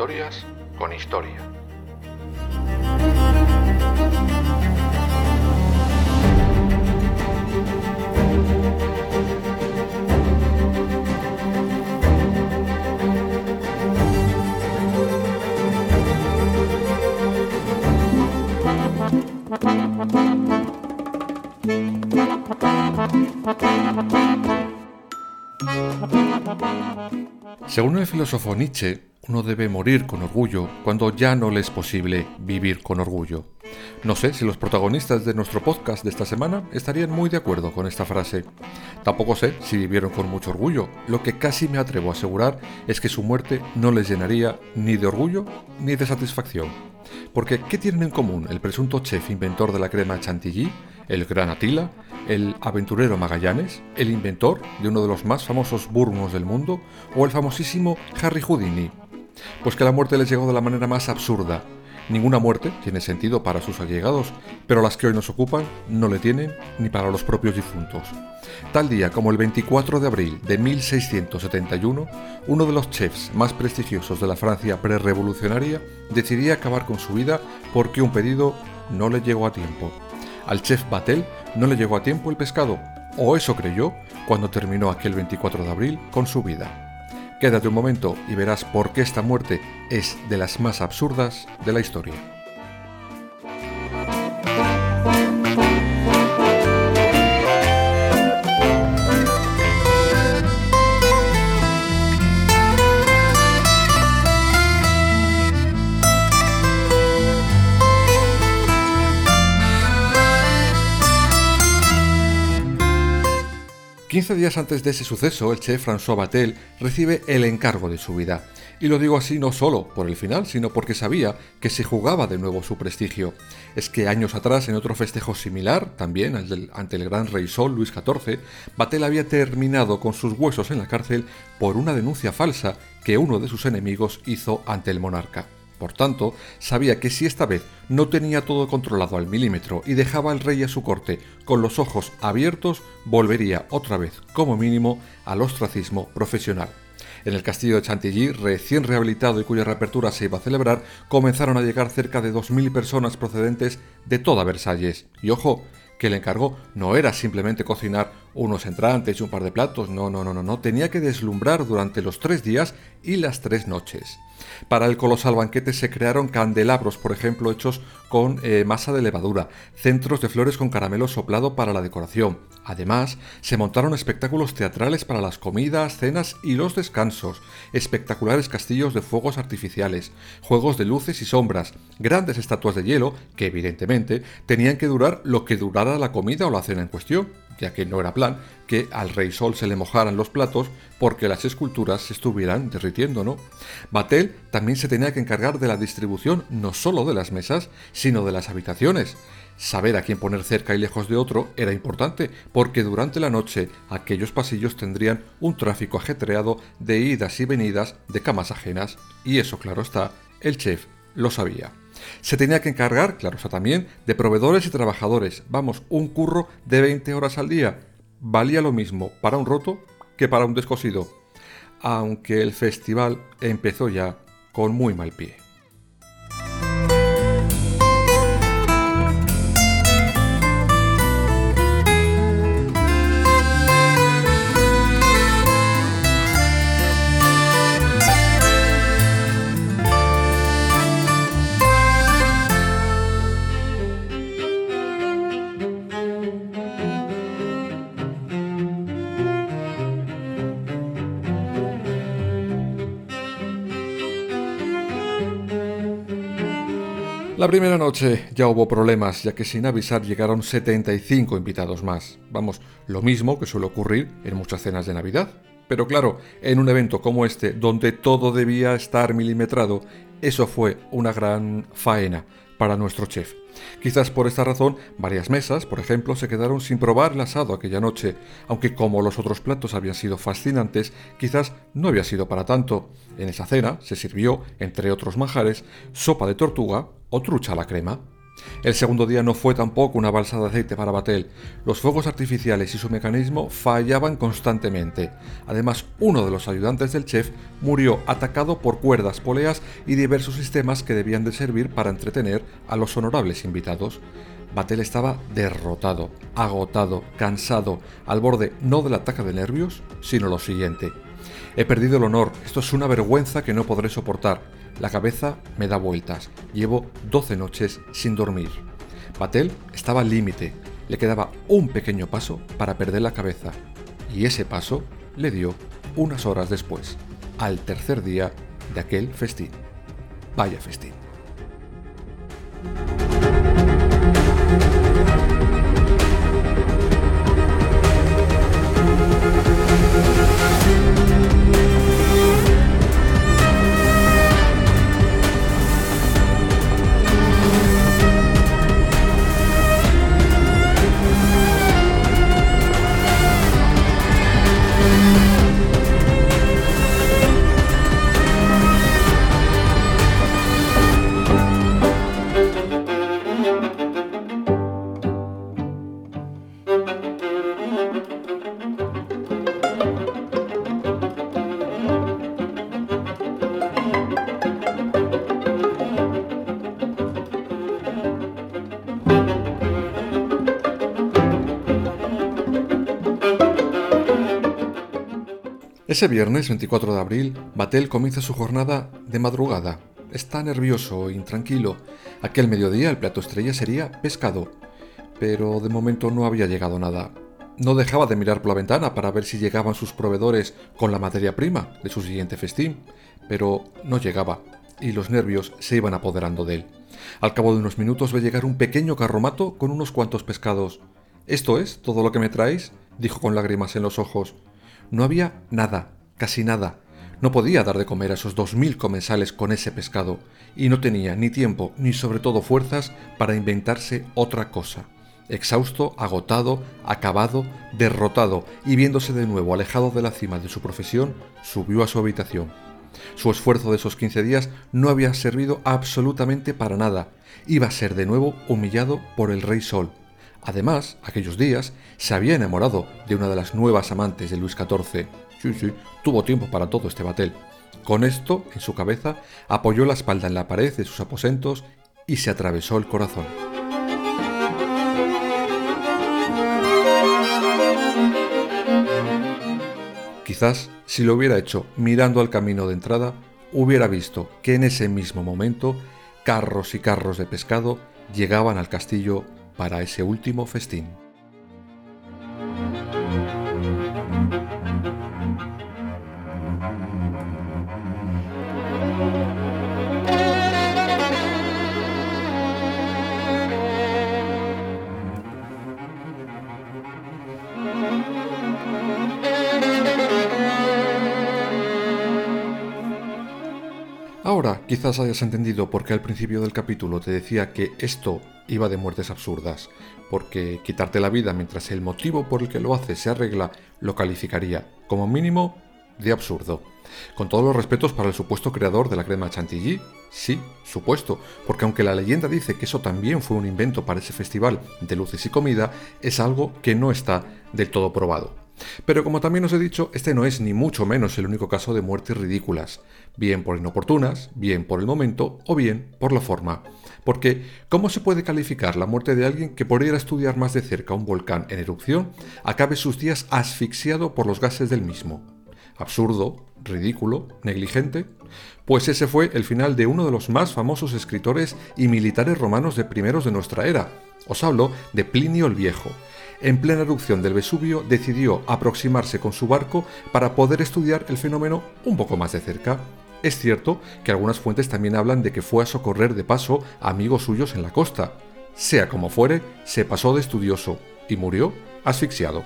historias con historia. Según el filósofo Nietzsche, uno debe morir con orgullo cuando ya no le es posible vivir con orgullo. No sé si los protagonistas de nuestro podcast de esta semana estarían muy de acuerdo con esta frase. Tampoco sé si vivieron con mucho orgullo. Lo que casi me atrevo a asegurar es que su muerte no les llenaría ni de orgullo ni de satisfacción. Porque, ¿qué tienen en común el presunto chef inventor de la crema chantilly, el gran Atila, el aventurero Magallanes, el inventor de uno de los más famosos burgos del mundo o el famosísimo Harry Houdini? Pues que la muerte les llegó de la manera más absurda. Ninguna muerte tiene sentido para sus allegados, pero las que hoy nos ocupan no le tienen ni para los propios difuntos. Tal día como el 24 de abril de 1671, uno de los chefs más prestigiosos de la Francia prerevolucionaria decidía acabar con su vida porque un pedido no le llegó a tiempo. Al chef Batel no le llegó a tiempo el pescado, o eso creyó cuando terminó aquel 24 de abril con su vida. Quédate un momento y verás por qué esta muerte es de las más absurdas de la historia. 15 días antes de ese suceso, el chef François Batel recibe el encargo de su vida. Y lo digo así no solo por el final, sino porque sabía que se jugaba de nuevo su prestigio. Es que años atrás, en otro festejo similar, también ante el gran rey Sol Luis XIV, Batel había terminado con sus huesos en la cárcel por una denuncia falsa que uno de sus enemigos hizo ante el monarca. Por tanto, sabía que si esta vez no tenía todo controlado al milímetro y dejaba al rey a su corte con los ojos abiertos, volvería otra vez, como mínimo, al ostracismo profesional. En el castillo de Chantilly, recién rehabilitado y cuya reapertura se iba a celebrar, comenzaron a llegar cerca de 2.000 personas procedentes de toda Versalles. Y ojo, que el encargo no era simplemente cocinar unos entrantes y un par de platos, no, no, no, no, no, tenía que deslumbrar durante los tres días y las tres noches. Para el colosal banquete se crearon candelabros, por ejemplo, hechos con eh, masa de levadura, centros de flores con caramelo soplado para la decoración. Además, se montaron espectáculos teatrales para las comidas, cenas y los descansos, espectaculares castillos de fuegos artificiales, juegos de luces y sombras, grandes estatuas de hielo que evidentemente tenían que durar lo que durara la comida o la cena en cuestión ya que no era plan que al rey sol se le mojaran los platos porque las esculturas se estuvieran derritiendo, ¿no? Batel también se tenía que encargar de la distribución no solo de las mesas, sino de las habitaciones. Saber a quién poner cerca y lejos de otro era importante, porque durante la noche aquellos pasillos tendrían un tráfico ajetreado de idas y venidas de camas ajenas, y eso, claro está, el chef lo sabía. Se tenía que encargar, claro está también, de proveedores y trabajadores. Vamos, un curro de 20 horas al día. Valía lo mismo para un roto que para un descosido. Aunque el festival empezó ya con muy mal pie. La primera noche ya hubo problemas, ya que sin avisar llegaron 75 invitados más. Vamos, lo mismo que suele ocurrir en muchas cenas de Navidad. Pero claro, en un evento como este, donde todo debía estar milimetrado, eso fue una gran faena para nuestro chef. Quizás por esta razón, varias mesas, por ejemplo, se quedaron sin probar el asado aquella noche, aunque como los otros platos habían sido fascinantes, quizás no había sido para tanto. En esa cena se sirvió, entre otros manjares, sopa de tortuga o trucha a la crema. El segundo día no fue tampoco una balsa de aceite para Batel. Los fuegos artificiales y su mecanismo fallaban constantemente. Además, uno de los ayudantes del chef murió atacado por cuerdas, poleas y diversos sistemas que debían de servir para entretener a los honorables invitados. Batel estaba derrotado, agotado, cansado, al borde no del ataque de nervios, sino lo siguiente. He perdido el honor, esto es una vergüenza que no podré soportar. La cabeza me da vueltas. Llevo 12 noches sin dormir. Batel estaba al límite. Le quedaba un pequeño paso para perder la cabeza. Y ese paso le dio unas horas después, al tercer día de aquel festín. Vaya festín. Ese viernes 24 de abril, Batel comienza su jornada de madrugada. Está nervioso, intranquilo. Aquel mediodía el plato estrella sería pescado, pero de momento no había llegado nada. No dejaba de mirar por la ventana para ver si llegaban sus proveedores con la materia prima de su siguiente festín, pero no llegaba, y los nervios se iban apoderando de él. Al cabo de unos minutos ve llegar un pequeño carromato con unos cuantos pescados. ¿Esto es todo lo que me traéis? dijo con lágrimas en los ojos. No había nada, casi nada. No podía dar de comer a esos dos mil comensales con ese pescado, y no tenía ni tiempo ni sobre todo fuerzas para inventarse otra cosa. Exhausto, agotado, acabado, derrotado y viéndose de nuevo alejado de la cima de su profesión, subió a su habitación. Su esfuerzo de esos quince días no había servido absolutamente para nada. Iba a ser de nuevo humillado por el rey Sol, Además, aquellos días se había enamorado de una de las nuevas amantes de Luis XIV. Sí, sí, tuvo tiempo para todo este batel. Con esto en su cabeza, apoyó la espalda en la pared de sus aposentos y se atravesó el corazón. Quizás, si lo hubiera hecho mirando al camino de entrada, hubiera visto que en ese mismo momento carros y carros de pescado llegaban al castillo para ese último festín. Quizás hayas entendido por qué al principio del capítulo te decía que esto iba de muertes absurdas, porque quitarte la vida mientras el motivo por el que lo hace se arregla lo calificaría, como mínimo, de absurdo. Con todos los respetos para el supuesto creador de la crema chantilly, sí, supuesto, porque aunque la leyenda dice que eso también fue un invento para ese festival de luces y comida, es algo que no está del todo probado. Pero como también os he dicho, este no es ni mucho menos el único caso de muertes ridículas, bien por inoportunas, bien por el momento o bien por la forma. Porque, ¿cómo se puede calificar la muerte de alguien que por ir a estudiar más de cerca un volcán en erupción acabe sus días asfixiado por los gases del mismo? Absurdo, ridículo, negligente. Pues ese fue el final de uno de los más famosos escritores y militares romanos de primeros de nuestra era. Os hablo de Plinio el Viejo. En plena erupción del Vesubio decidió aproximarse con su barco para poder estudiar el fenómeno un poco más de cerca. Es cierto que algunas fuentes también hablan de que fue a socorrer de paso a amigos suyos en la costa. Sea como fuere, se pasó de estudioso y murió asfixiado.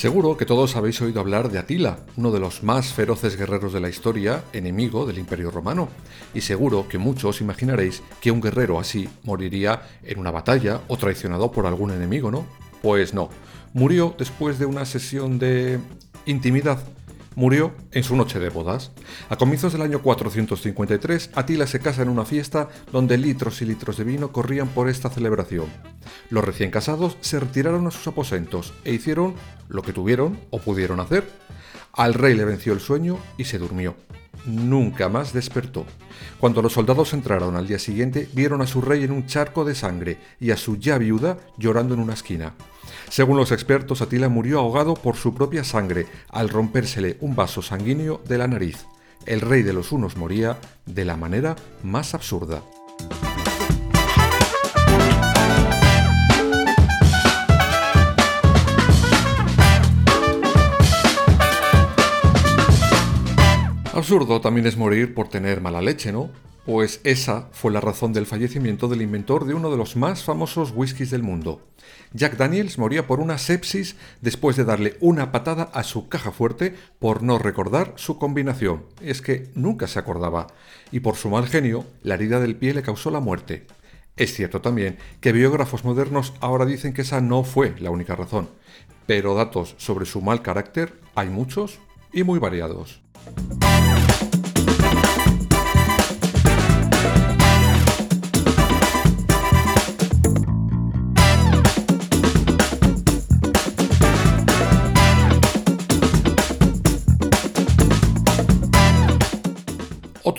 Seguro que todos habéis oído hablar de Atila, uno de los más feroces guerreros de la historia, enemigo del Imperio Romano. Y seguro que muchos imaginaréis que un guerrero así moriría en una batalla o traicionado por algún enemigo, ¿no? Pues no. Murió después de una sesión de intimidad murió en su noche de bodas. A comienzos del año 453, Atila se casa en una fiesta donde litros y litros de vino corrían por esta celebración. Los recién casados se retiraron a sus aposentos e hicieron lo que tuvieron o pudieron hacer. Al rey le venció el sueño y se durmió. Nunca más despertó. Cuando los soldados entraron al día siguiente, vieron a su rey en un charco de sangre y a su ya viuda llorando en una esquina. Según los expertos, Atila murió ahogado por su propia sangre al rompérsele un vaso sanguíneo de la nariz. El rey de los unos moría de la manera más absurda. Absurdo también es morir por tener mala leche, ¿no? Pues esa fue la razón del fallecimiento del inventor de uno de los más famosos whiskies del mundo. Jack Daniels moría por una sepsis después de darle una patada a su caja fuerte por no recordar su combinación. Es que nunca se acordaba. Y por su mal genio, la herida del pie le causó la muerte. Es cierto también que biógrafos modernos ahora dicen que esa no fue la única razón, pero datos sobre su mal carácter hay muchos y muy variados.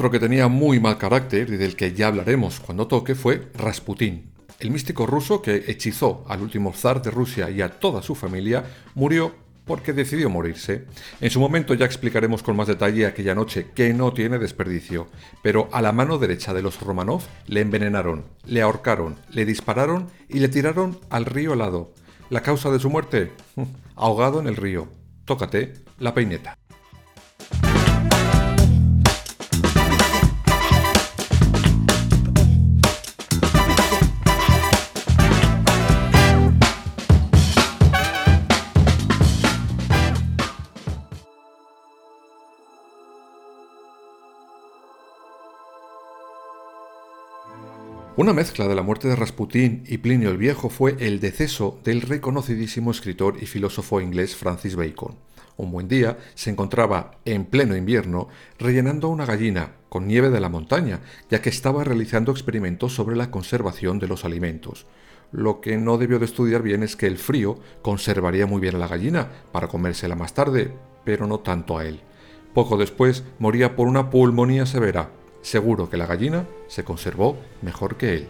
Otro que tenía muy mal carácter y del que ya hablaremos cuando toque fue Rasputín. El místico ruso que hechizó al último zar de Rusia y a toda su familia murió porque decidió morirse. En su momento ya explicaremos con más detalle aquella noche que no tiene desperdicio, pero a la mano derecha de los Romanov le envenenaron, le ahorcaron, le dispararon y le tiraron al río helado. La causa de su muerte, ahogado en el río. Tócate la peineta. Una mezcla de la muerte de Rasputín y Plinio el Viejo fue el deceso del reconocidísimo escritor y filósofo inglés Francis Bacon. Un buen día se encontraba en pleno invierno rellenando una gallina con nieve de la montaña, ya que estaba realizando experimentos sobre la conservación de los alimentos. Lo que no debió de estudiar bien es que el frío conservaría muy bien a la gallina para comérsela más tarde, pero no tanto a él. Poco después moría por una pulmonía severa, Seguro que la gallina se conservó mejor que él.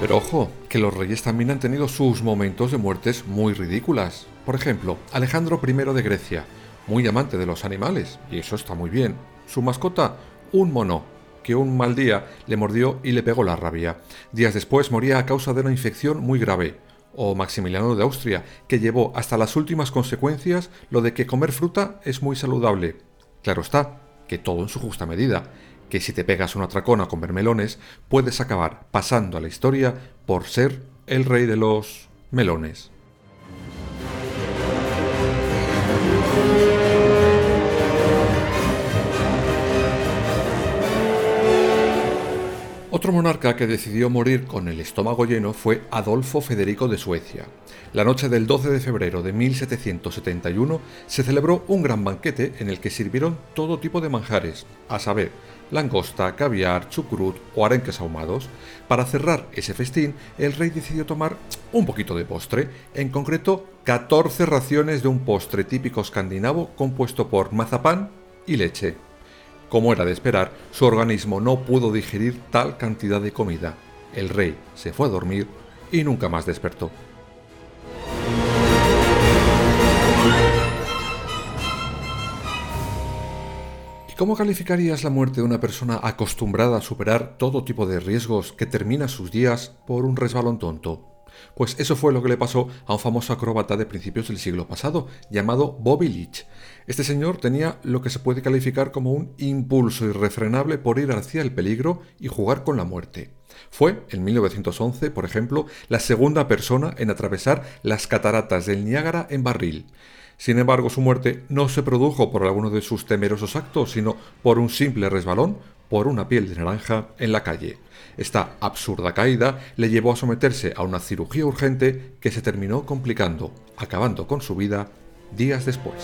Pero ojo, que los reyes también han tenido sus momentos de muertes muy ridículas. Por ejemplo, Alejandro I de Grecia, muy amante de los animales, y eso está muy bien. Su mascota, un mono, que un mal día le mordió y le pegó la rabia. Días después moría a causa de una infección muy grave o Maximiliano de Austria, que llevó hasta las últimas consecuencias lo de que comer fruta es muy saludable. Claro está, que todo en su justa medida, que si te pegas una tracona a comer melones, puedes acabar pasando a la historia por ser el rey de los melones. Otro monarca que decidió morir con el estómago lleno fue Adolfo Federico de Suecia. La noche del 12 de febrero de 1771 se celebró un gran banquete en el que sirvieron todo tipo de manjares, a saber, langosta, caviar, chucrut o arenques ahumados. Para cerrar ese festín, el rey decidió tomar un poquito de postre, en concreto 14 raciones de un postre típico escandinavo compuesto por mazapán y leche. Como era de esperar, su organismo no pudo digerir tal cantidad de comida. El rey se fue a dormir y nunca más despertó. ¿Y cómo calificarías la muerte de una persona acostumbrada a superar todo tipo de riesgos que termina sus días por un resbalón tonto? Pues eso fue lo que le pasó a un famoso acróbata de principios del siglo pasado, llamado Bobby Leach. Este señor tenía lo que se puede calificar como un impulso irrefrenable por ir hacia el peligro y jugar con la muerte. Fue, en 1911, por ejemplo, la segunda persona en atravesar las cataratas del Niágara en barril. Sin embargo, su muerte no se produjo por alguno de sus temerosos actos, sino por un simple resbalón por una piel de naranja en la calle. Esta absurda caída le llevó a someterse a una cirugía urgente que se terminó complicando, acabando con su vida días después.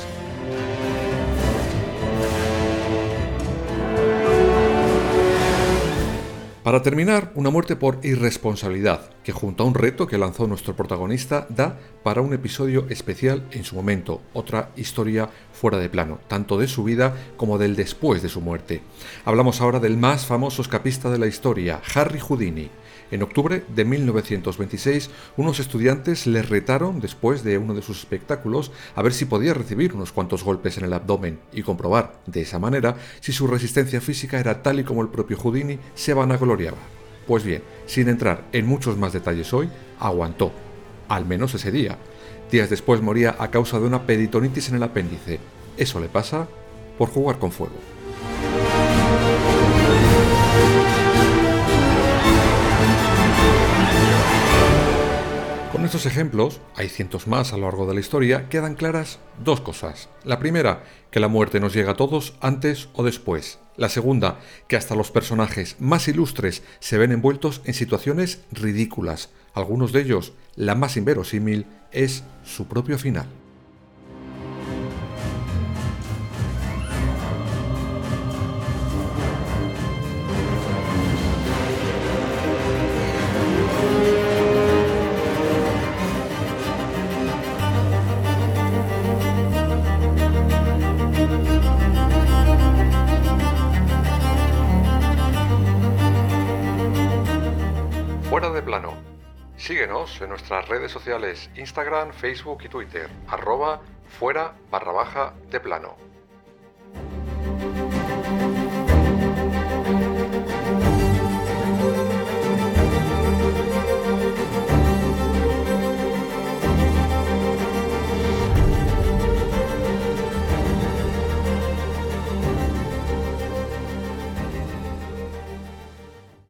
Para terminar, una muerte por irresponsabilidad, que junto a un reto que lanzó nuestro protagonista da para un episodio especial en su momento, otra historia fuera de plano, tanto de su vida como del después de su muerte. Hablamos ahora del más famoso escapista de la historia, Harry Houdini. En octubre de 1926, unos estudiantes le retaron después de uno de sus espectáculos a ver si podía recibir unos cuantos golpes en el abdomen y comprobar, de esa manera, si su resistencia física era tal y como el propio Houdini se vanagloriaba. Pues bien, sin entrar en muchos más detalles hoy, aguantó, al menos ese día. Días después moría a causa de una peritonitis en el apéndice. Eso le pasa por jugar con fuego. Estos ejemplos, hay cientos más a lo largo de la historia, quedan claras dos cosas. La primera, que la muerte nos llega a todos antes o después. La segunda, que hasta los personajes más ilustres se ven envueltos en situaciones ridículas. Algunos de ellos, la más inverosímil, es su propio final. Síguenos en nuestras redes sociales Instagram, Facebook y Twitter, arroba fuera barra baja de plano.